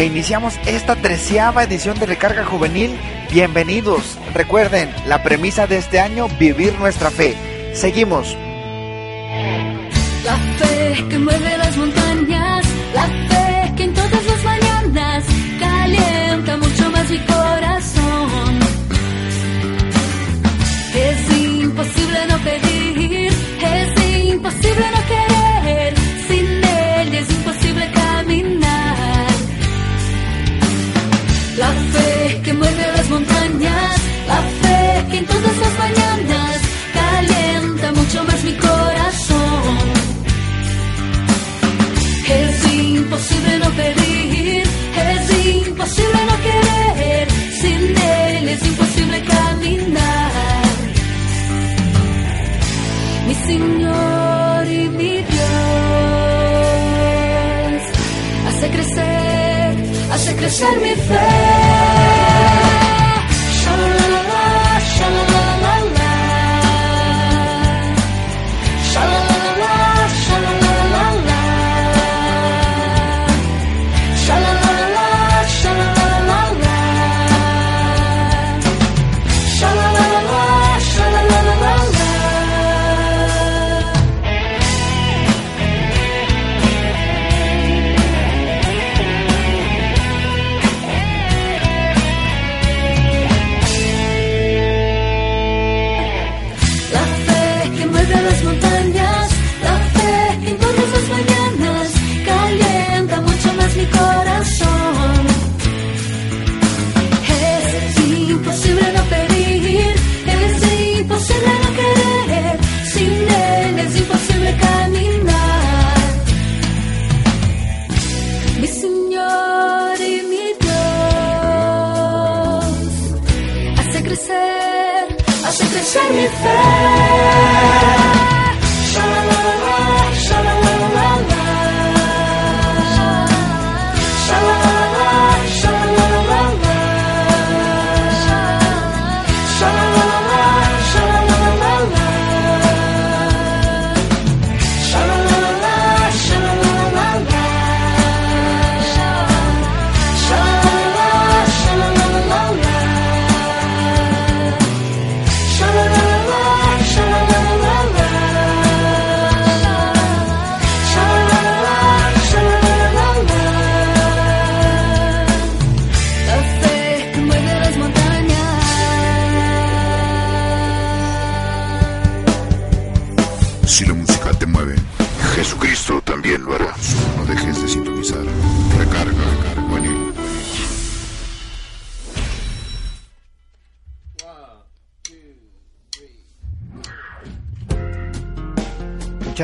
E iniciamos esta treceava edición de Recarga Juvenil. Bienvenidos. Recuerden, la premisa de este año, vivir nuestra fe. Seguimos. La fe que mueve las montañas, la fe que en todas las mañanas calienta mucho más mi corazón. Es imposible no pedir, es imposible no querer,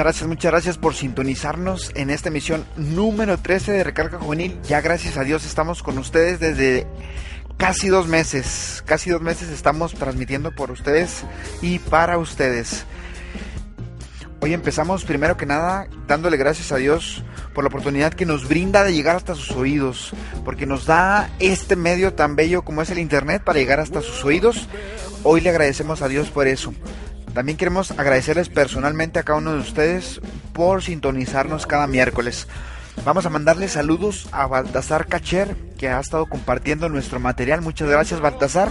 gracias, muchas gracias por sintonizarnos en esta emisión número 13 de Recarga Juvenil. Ya gracias a Dios estamos con ustedes desde casi dos meses. Casi dos meses estamos transmitiendo por ustedes y para ustedes. Hoy empezamos primero que nada dándole gracias a Dios por la oportunidad que nos brinda de llegar hasta sus oídos, porque nos da este medio tan bello como es el Internet para llegar hasta sus oídos. Hoy le agradecemos a Dios por eso. También queremos agradecerles personalmente a cada uno de ustedes por sintonizarnos cada miércoles. Vamos a mandarle saludos a Baltasar Cacher, que ha estado compartiendo nuestro material. Muchas gracias, Baltasar.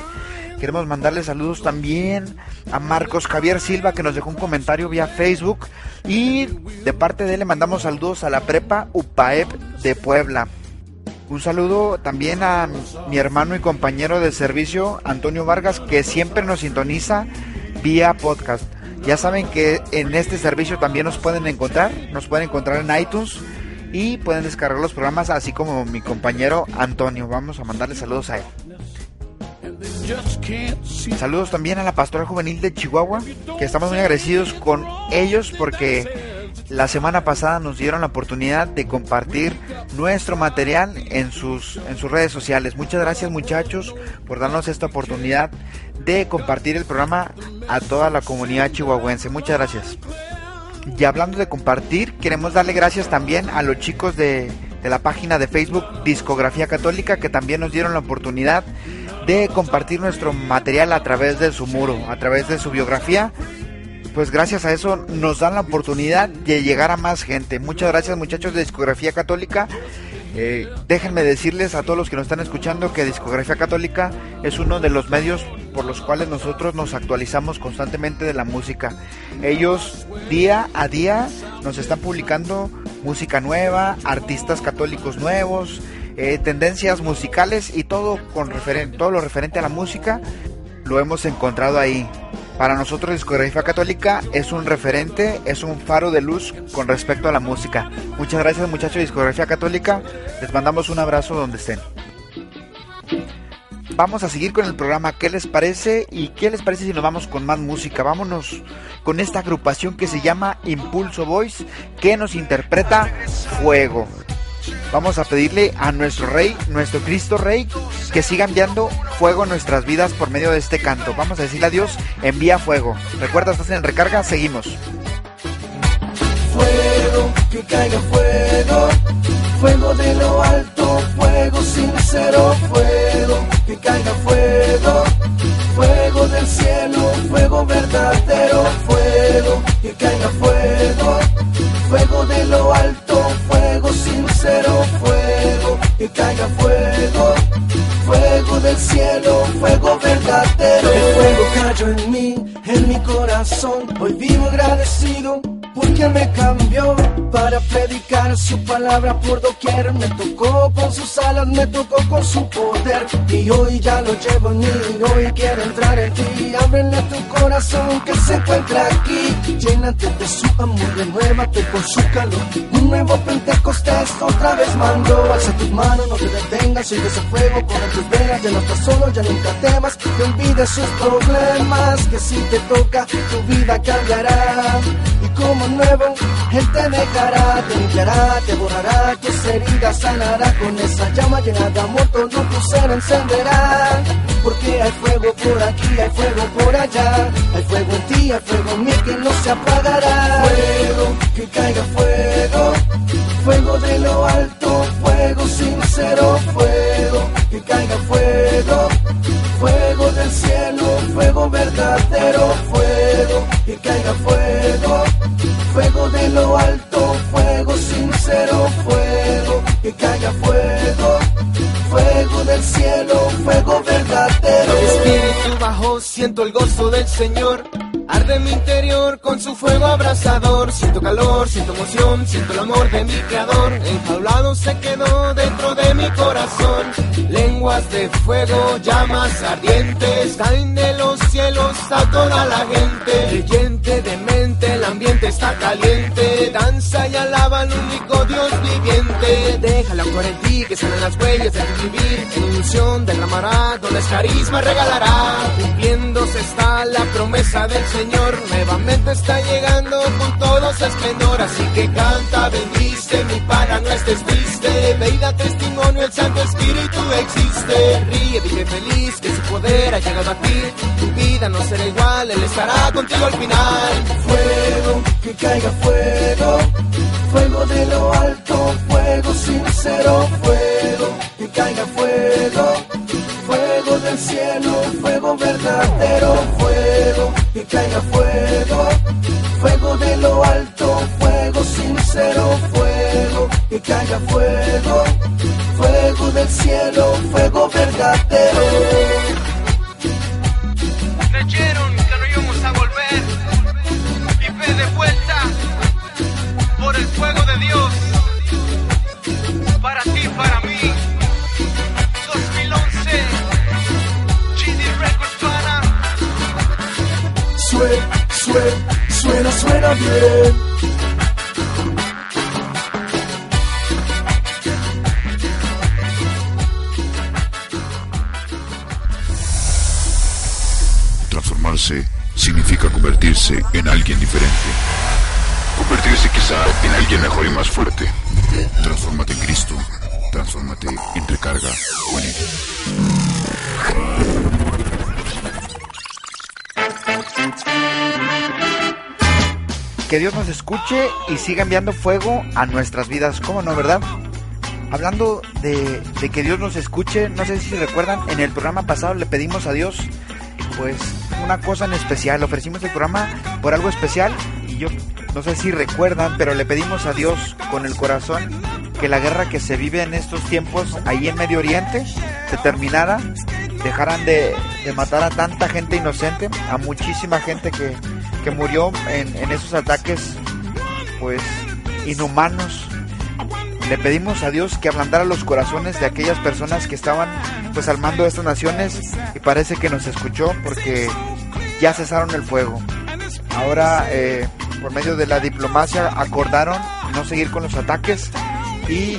Queremos mandarle saludos también a Marcos Javier Silva, que nos dejó un comentario vía Facebook. Y de parte de él le mandamos saludos a la prepa UPAEP de Puebla. Un saludo también a mi hermano y compañero de servicio, Antonio Vargas, que siempre nos sintoniza vía podcast. Ya saben que en este servicio también nos pueden encontrar, nos pueden encontrar en iTunes y pueden descargar los programas, así como mi compañero Antonio. Vamos a mandarle saludos a él. Saludos también a la Pastoral Juvenil de Chihuahua, que estamos muy agradecidos con ellos porque la semana pasada nos dieron la oportunidad de compartir nuestro material en sus, en sus redes sociales. Muchas gracias muchachos por darnos esta oportunidad de compartir el programa a toda la comunidad chihuahuense. Muchas gracias. Y hablando de compartir, queremos darle gracias también a los chicos de, de la página de Facebook Discografía Católica que también nos dieron la oportunidad de compartir nuestro material a través de su muro, a través de su biografía. Pues gracias a eso nos dan la oportunidad de llegar a más gente. Muchas gracias muchachos de Discografía Católica. Eh, déjenme decirles a todos los que nos están escuchando que Discografía Católica es uno de los medios por los cuales nosotros nos actualizamos constantemente de la música. Ellos día a día nos están publicando música nueva, artistas católicos nuevos, eh, tendencias musicales y todo con referen todo lo referente a la música lo hemos encontrado ahí. Para nosotros Discografía Católica es un referente, es un faro de luz con respecto a la música. Muchas gracias muchachos de Discografía Católica, les mandamos un abrazo donde estén. Vamos a seguir con el programa, ¿qué les parece? ¿Y qué les parece si nos vamos con más música? Vámonos con esta agrupación que se llama Impulso Voice, que nos interpreta Fuego. Vamos a pedirle a nuestro Rey, nuestro Cristo Rey, que siga enviando fuego en nuestras vidas por medio de este canto. Vamos a decirle a Dios, envía fuego. Recuerda, estás en recarga, seguimos. Fuego, que caiga fuego, fuego de lo alto, fuego sincero, fuego, que caiga fuego, fuego del cielo, fuego verdadero, fuego, que caiga fuego, fuego de lo alto, fuego sincero, fuego, que caiga fuego del cielo, fuego verdadero. El fuego cayó en mí, en mi corazón, hoy vivo agradecido. Porque me cambió para predicar su palabra por doquier. Me tocó con sus alas, me tocó con su poder. Y hoy ya lo llevo en mí, hoy quiero entrar en ti. Ábrele tu corazón que se encuentra aquí. Llénate de su amor, renuévate con su calor. Un nuevo Pentecostés otra vez mando. Alza tus manos, no te detengas, sigue ese fuego. Con tus venas, ya no estás solo, ya nunca temas. Que olvides sus problemas, que si te toca, tu vida cambiará. Y como nuevo, Él te dejará, te limpiará, te borrará, tus heridas sanará. Con esa llama llena de amor, todo tu ser encenderá. Porque hay fuego por aquí, hay fuego por allá. Hay fuego en ti, hay fuego en mí que no se apagará. Fuego, que caiga fuego. Fuego de lo alto, fuego sincero, fuego, que caiga fuego. Fuego del cielo, fuego verdadero, fuego, que caiga fuego. Fuego de lo alto, fuego sincero, fuego, que caiga fuego. Fuego del cielo, fuego verdadero. Espíritu bajó, siento el gozo del Señor. Arde mi interior con su fuego abrasador. Siento calor, siento emoción, siento el amor de mi creador. Enjaulado se quedó dentro de mi corazón. Lenguas de fuego, llamas ardientes. Caen de los cielos a toda la gente. Creyente de mente, el ambiente está caliente. Danza y alaba al único Viviente. Déjala actuar en ti, que salen las huellas de tu vivir. En ilusión derramará, dones carisma regalará. Cumpliéndose está la promesa del Señor. Nuevamente está llegando con todo su esplendor. Así que canta, bendice, mi para no estés triste. Ve y da testimonio, el Santo Espíritu existe. Ríe, vive feliz, que su poder ha llegado a ti. Tu vida no será igual, Él estará contigo al final. Fuego, que caiga fuego. Fuego de lo alto, fuego sincero, fuego, que caiga fuego. Fuego del cielo, fuego verdadero, fuego, que caiga fuego. Fuego de lo alto, fuego sincero, fuego, que caiga fuego. Fuego del cielo, fuego verdadero. En alguien mejor y más fuerte. Transfórmate en Cristo. Transfórmate en recarga. Que Dios nos escuche y siga enviando fuego a nuestras vidas. ¿Cómo no, verdad? Hablando de, de que Dios nos escuche, no sé si recuerdan, en el programa pasado le pedimos a Dios, pues, una cosa en especial. Ofrecimos el programa por algo especial y yo no sé si recuerdan, pero le pedimos a Dios con el corazón que la guerra que se vive en estos tiempos ahí en Medio Oriente se terminara, dejaran de, de matar a tanta gente inocente, a muchísima gente que, que murió en, en esos ataques, pues, inhumanos. Le pedimos a Dios que ablandara los corazones de aquellas personas que estaban pues al mando de estas naciones y parece que nos escuchó porque ya cesaron el fuego. Ahora eh, por medio de la diplomacia acordaron no seguir con los ataques y,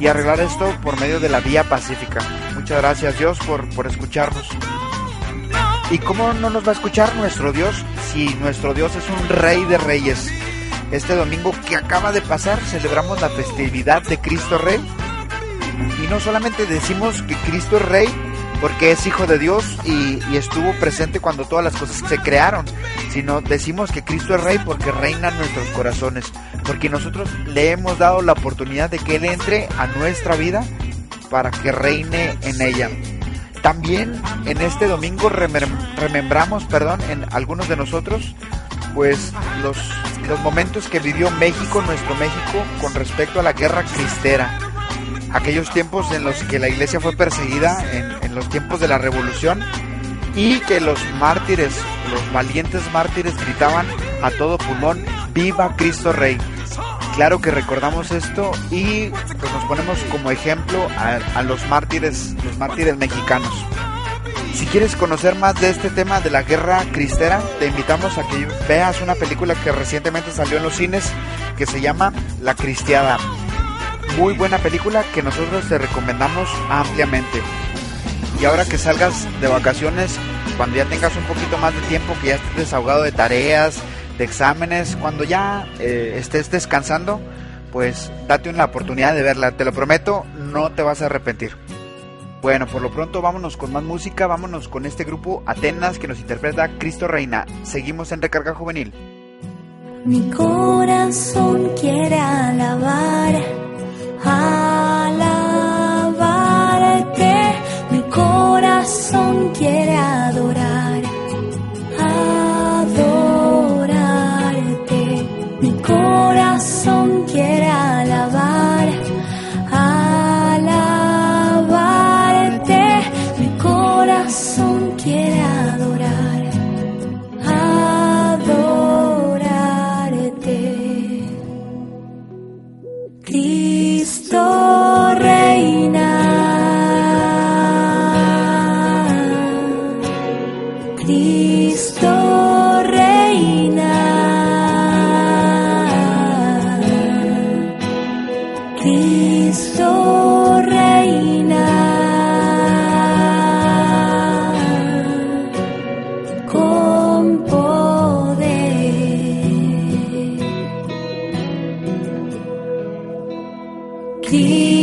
y arreglar esto por medio de la vía pacífica. Muchas gracias Dios por, por escucharnos. ¿Y cómo no nos va a escuchar nuestro Dios si nuestro Dios es un rey de reyes? Este domingo que acaba de pasar celebramos la festividad de Cristo Rey. Y no solamente decimos que Cristo es Rey porque es Hijo de Dios y, estuvo presente cuando todas las cosas se crearon, sino decimos que Cristo es Rey porque reina en nuestros corazones, porque nosotros le hemos dado la oportunidad de que Él entre a nuestra vida para que reine en ella. También en este domingo remem- remembramos, perdón, en algunos de nosotros, pues los, los momentos que vivió México, nuestro México, con respecto a la guerra cristera. Aquellos tiempos en los que la iglesia fue perseguida, en, los tiempos de la revolución, y que los mártires, los valientes mártires gritaban a todo pulmón, viva Cristo Rey. Claro que recordamos esto y pues nos ponemos como ejemplo a, a los mártires, los mártires mexicanos. Si quieres conocer más de este tema de la guerra cristera, te invitamos a que veas una película que recientemente salió en los cines que se llama La Cristiada. Muy buena película que nosotros te recomendamos ampliamente. Y ahora que salgas de vacaciones, cuando ya tengas un poquito más de tiempo, que ya estés desahogado de tareas, de exámenes, cuando ya eh, estés descansando, pues date una oportunidad de verla. Te lo prometo, no te vas a arrepentir. Bueno, por lo pronto vámonos con más música, vámonos con este grupo Atenas que nos interpreta Cristo Reina. Seguimos en Recarga Juvenil. Mi corazón quiere alabar, I Cristo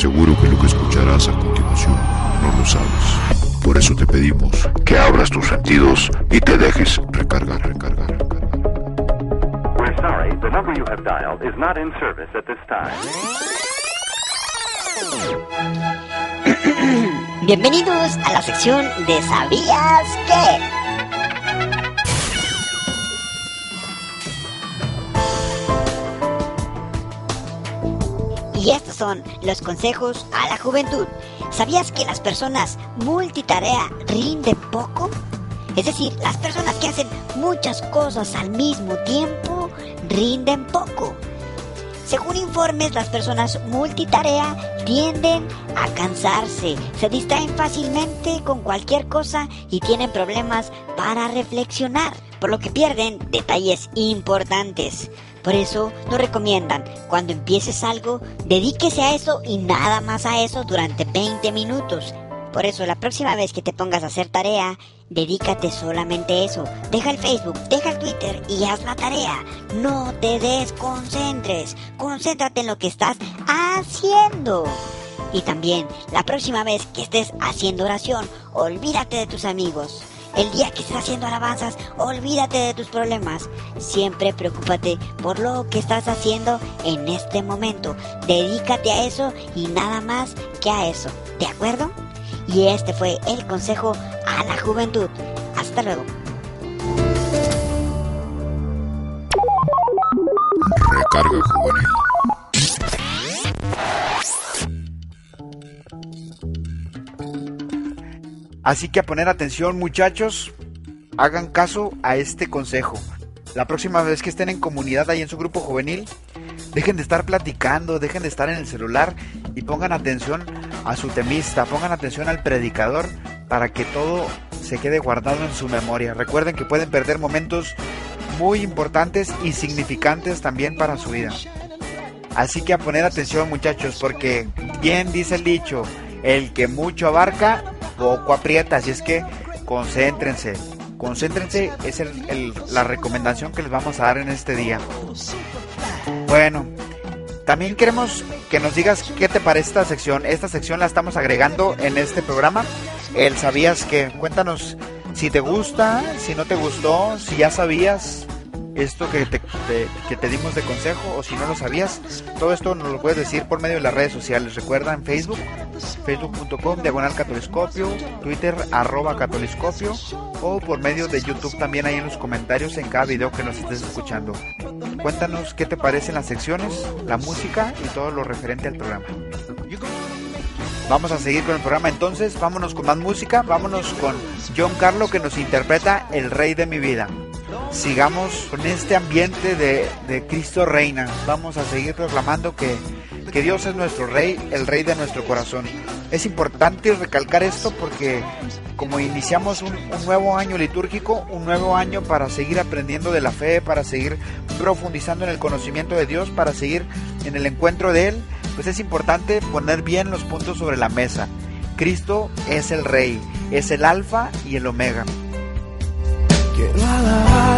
aseguro que lo que escucharás a continuación no lo sabes. Por eso te pedimos que abras tus sentidos y te dejes recargar, recargar, recargar. Bienvenidos a la sección de ¿Sabías qué? Y estos son los consejos a la juventud. ¿Sabías que las personas multitarea rinden poco? Es decir, las personas que hacen muchas cosas al mismo tiempo rinden poco. Según informes, las personas multitarea tienden a cansarse, se distraen fácilmente con cualquier cosa y tienen problemas para reflexionar, por lo que pierden detalles importantes. Por eso nos recomiendan, cuando empieces algo, dedíquese a eso y nada más a eso durante 20 minutos. Por eso la próxima vez que te pongas a hacer tarea, dedícate solamente a eso. Deja el Facebook, deja el Twitter y haz la tarea. No te desconcentres. Concéntrate en lo que estás haciendo. Y también, la próxima vez que estés haciendo oración, olvídate de tus amigos. El día que estés haciendo alabanzas, olvídate de tus problemas. Siempre preocúpate por lo que estás haciendo en este momento. Dedícate a eso y nada más que a eso. ¿De acuerdo? Y este fue el consejo a la juventud. Hasta luego. Así que a poner atención muchachos, hagan caso a este consejo. La próxima vez que estén en comunidad ahí en su grupo juvenil, dejen de estar platicando, dejen de estar en el celular y pongan atención a su temista, pongan atención al predicador para que todo se quede guardado en su memoria. Recuerden que pueden perder momentos muy importantes y significantes también para su vida. Así que a poner atención muchachos, porque bien dice el dicho, el que mucho abarca, poco aprieta, así es que concéntrense. Concéntrense, es el- la recomendación que les vamos a dar en este día. Bueno, también queremos que nos digas qué te parece esta sección. Esta sección la estamos agregando en este programa. El sabías que, cuéntanos si te gusta, si no te gustó, si ya sabías esto que te, que te dimos de consejo o si no lo sabías. Todo esto nos lo puedes decir por medio de las redes sociales. Recuerda en Facebook, facebook.com, diagonal catoliscopio, Twitter, arroba catoliscopio o por medio de YouTube también ahí en los comentarios en cada video que nos estés escuchando. Cuéntanos qué te parecen las secciones, la música y todo lo referente al programa. Vamos a seguir con el programa entonces, vámonos con más música, vámonos con John Carlo que nos interpreta El Rey de mi vida. Sigamos con este ambiente de, Cristo Reina, vamos a seguir proclamando que, que Dios es nuestro Rey, el Rey de nuestro corazón. Es importante recalcar esto porque como iniciamos un, nuevo año litúrgico, un nuevo año para seguir aprendiendo de la fe, para seguir profundizando en el conocimiento de Dios, para seguir en el encuentro de Él, pues es importante poner bien los puntos sobre la mesa. Cristo es el Rey, es el Alfa y el Omega.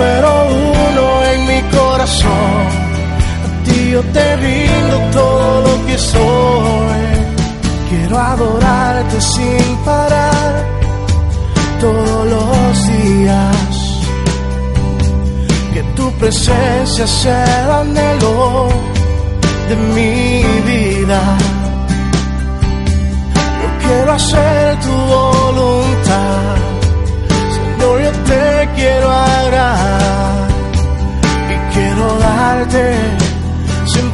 número uno en mi corazón. A ti yo te rindo todo lo que soy. Quiero adorarte sin parar todos los días. Que tu presencia sea el anhelo de mi vida. quiero hacer tu voluntad.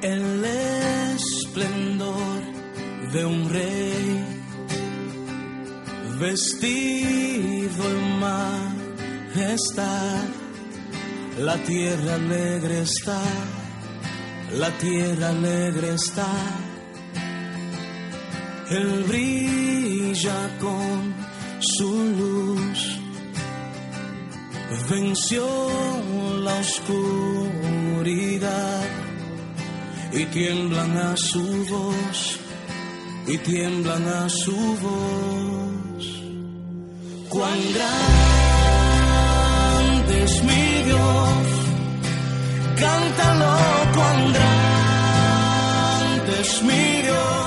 El esplendor de un rey vestido en majestad. La tierra alegre está, la tierra alegre está. Él brilla con su luz, venció la oscuridad y tiemblan a su voz, y tiemblan a su voz. Cuán grande es mi Dios, cántalo, cuán grande es mi Dios,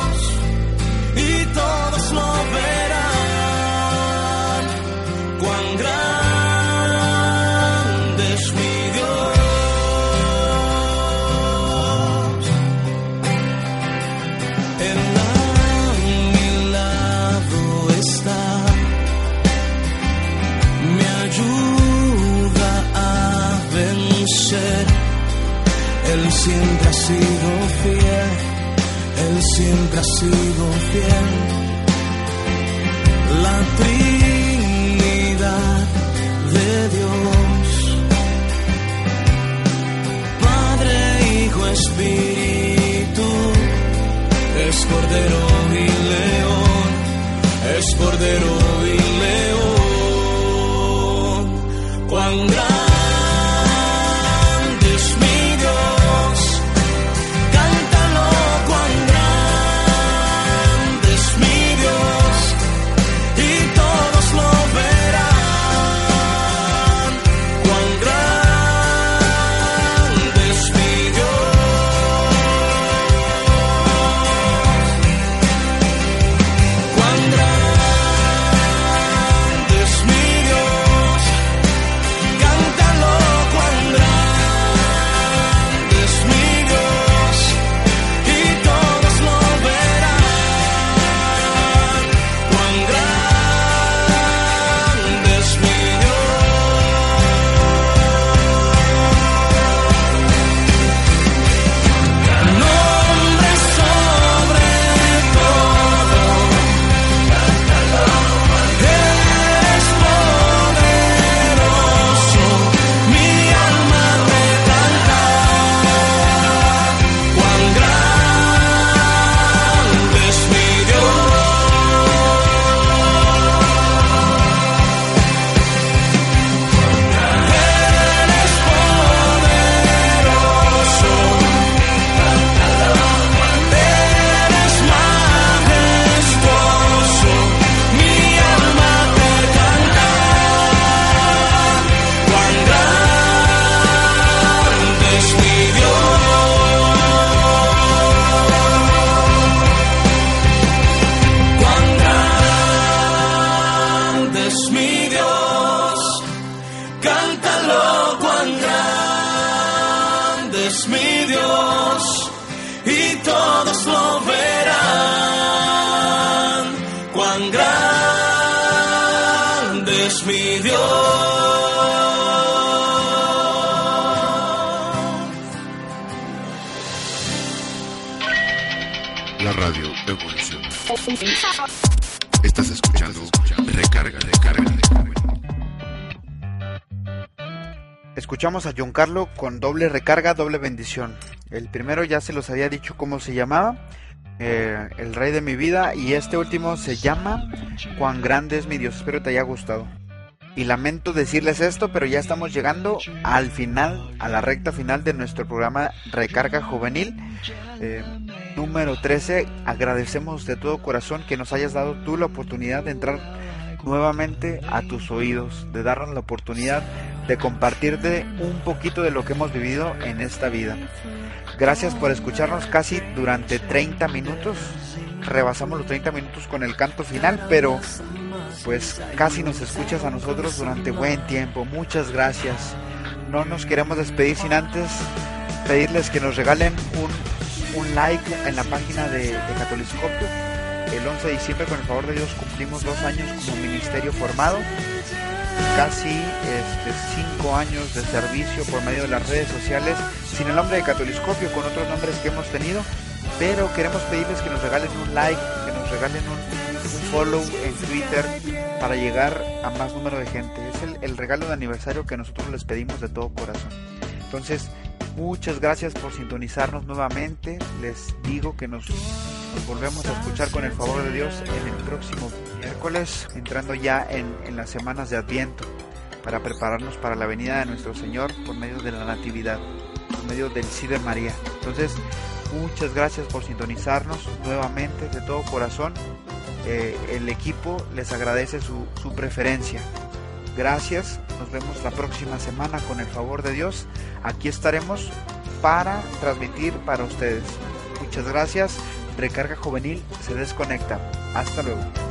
Escuchamos a John Carlo con doble recarga, doble bendición. El primero ya se los había dicho cómo se llamaba, eh, El Rey de mi vida, y este último se llama Cuán grande es mi Dios. Espero te haya gustado. Y lamento decirles esto, pero ya estamos llegando al final, a la recta final de nuestro programa Recarga Juvenil. Eh, número 13, agradecemos de todo corazón que nos hayas dado tú la oportunidad de entrar nuevamente a tus oídos, de darnos la oportunidad de compartirte un poquito de lo que hemos vivido en esta vida. Gracias por escucharnos casi durante 30 minutos. Rebasamos los 30 minutos con el canto final, pero pues casi nos escuchas a nosotros durante buen tiempo. Muchas gracias. No nos queremos despedir sin antes pedirles que nos regalen un, un like en la página de, de Catoliscopio. El 11 de diciembre, con el favor de Dios, cumplimos dos años como ministerio formado. Casi este, cinco años de servicio por medio de las redes sociales, sin el nombre de Catoliscopio, con otros nombres que hemos tenido. Pero queremos pedirles que nos regalen un like, que nos regalen un, un follow en Twitter para llegar a más número de gente. Es el, el regalo de aniversario que nosotros les pedimos de todo corazón. Entonces, muchas gracias por sintonizarnos nuevamente. Les digo que nos, volvemos a escuchar con el favor de Dios en el próximo miércoles, entrando ya en, en las semanas de Adviento, para prepararnos para la venida de nuestro Señor por medio de la Natividad, por medio del sí de María. Entonces, muchas gracias por sintonizarnos nuevamente de todo corazón. Eh, el equipo les agradece su, su preferencia. Gracias, nos vemos la próxima semana con el favor de Dios. Aquí estaremos para transmitir para ustedes. Muchas gracias. Recarga Juvenil se desconecta. Hasta luego.